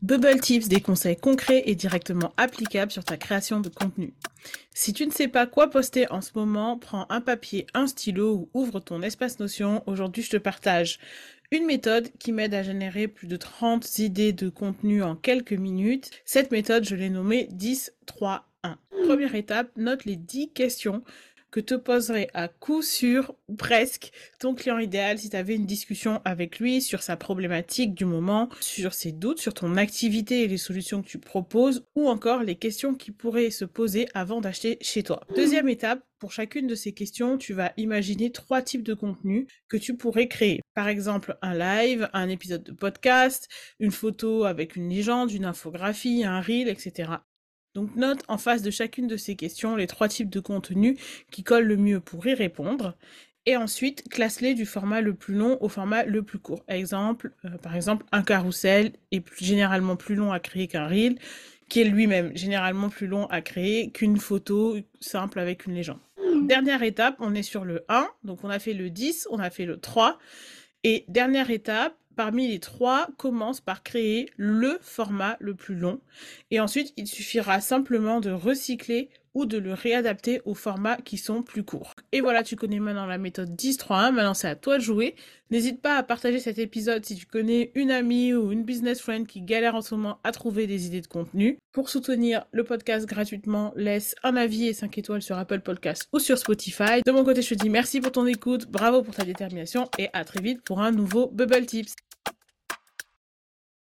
Bubble Tips, des conseils concrets et directement applicables sur ta création de contenu. Si tu ne sais pas quoi poster en ce moment, prends un papier, un stylo ou ouvre ton espace Notion. Aujourd'hui, je te partage une méthode qui m'aide à générer plus de 30 idées de contenu en quelques minutes. Cette méthode, je l'ai nommée 10 3 1. Première étape, note les 10 questions que te poserait à coup sûr, presque, ton client idéal si tu avais une discussion avec lui sur sa problématique du moment, sur ses doutes, sur ton activité et les solutions que tu proposes, ou encore les questions qui pourraient se poser avant d'acheter chez toi. Deuxième étape, pour chacune de ces questions, tu vas imaginer trois types de contenus que tu pourrais créer. Par exemple, un live, un épisode de podcast, une photo avec une légende, une infographie, un reel, etc. Donc note en face de chacune de ces questions les trois types de contenus qui collent le mieux pour y répondre. Et ensuite, classe-les du format le plus long au format le plus court. Euh, par exemple, un carrousel est généralement plus long à créer qu'un reel, qui est lui-même généralement plus long à créer qu'une photo simple avec une légende. Dernière étape, on est sur le 1, donc on a fait le 10, on a fait le 3. Et dernière étape, parmi les trois, commence par créer le format le plus long. Et ensuite, il suffira simplement de recycler ou de le réadapter aux formats qui sont plus courts. Et voilà, tu connais maintenant la méthode 10-3-1. Maintenant, c'est à toi de jouer. N'hésite pas à partager cet épisode si tu connais une amie ou une business friend qui galère en ce moment à trouver des idées de contenu. Pour soutenir le podcast gratuitement, laisse un avis et 5 étoiles sur Apple Podcasts ou sur Spotify. De mon côté, je te dis merci pour ton écoute, bravo pour ta détermination et à très vite pour un nouveau Bubble Tips.